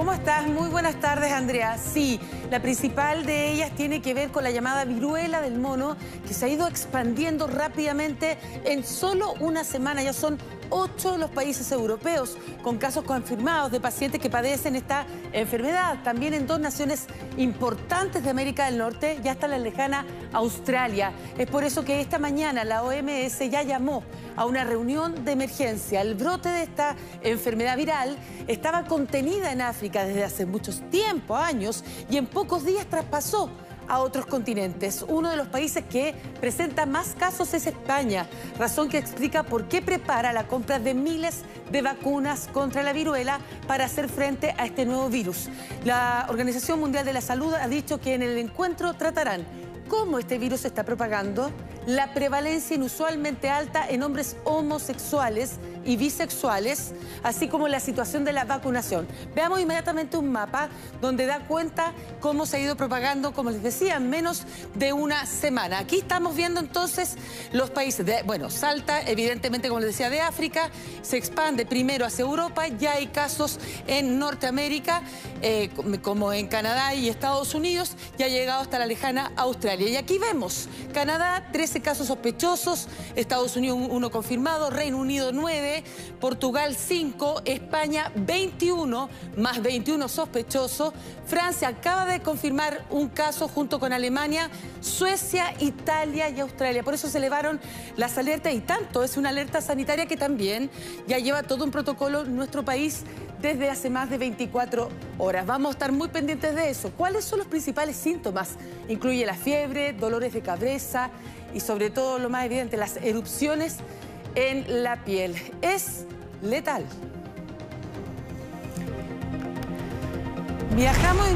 ¿Cómo estás? Muy buenas tardes, Andrea. Sí, la principal de ellas tiene que ver con la llamada viruela del mono, que se ha ido expandiendo rápidamente en solo una semana. Ya son ocho los países europeos con casos confirmados de pacientes que padecen esta enfermedad. También en dos naciones importantes de América del Norte, ya está la lejana Australia. Es por eso que esta mañana la OMS ya llamó a una reunión de emergencia. El brote de esta enfermedad viral estaba contenida en África desde hace muchos tiempo, años, y en pocos días traspasó a otros continentes. Uno de los países que presenta más casos es España, razón que explica por qué prepara la compra de miles de vacunas contra la viruela para hacer frente a este nuevo virus. La Organización Mundial de la Salud ha dicho que en el encuentro tratarán cómo este virus se está propagando, la prevalencia inusualmente alta en hombres homosexuales y bisexuales, así como la situación de la vacunación. Veamos inmediatamente un mapa donde da cuenta cómo se ha ido propagando, como les decía, en menos de una semana. Aquí estamos viendo entonces los países, de, bueno, salta evidentemente, como les decía, de África, se expande primero hacia Europa, ya hay casos en Norteamérica, eh, como en Canadá y Estados Unidos, ya ha llegado hasta la lejana Australia. Y aquí vemos Canadá, 13 casos sospechosos, Estados Unidos uno confirmado, Reino Unido 9, Portugal 5, España 21, más 21 sospechosos. Francia acaba de confirmar un caso junto con Alemania, Suecia, Italia y Australia. Por eso se elevaron las alertas y tanto. Es una alerta sanitaria que también ya lleva todo un protocolo nuestro país desde hace más de 24 horas. Vamos a estar muy pendientes de eso. ¿Cuáles son los principales síntomas? Incluye la fiebre, dolores de cabeza y sobre todo lo más evidente, las erupciones en la piel. Es letal. Viajamos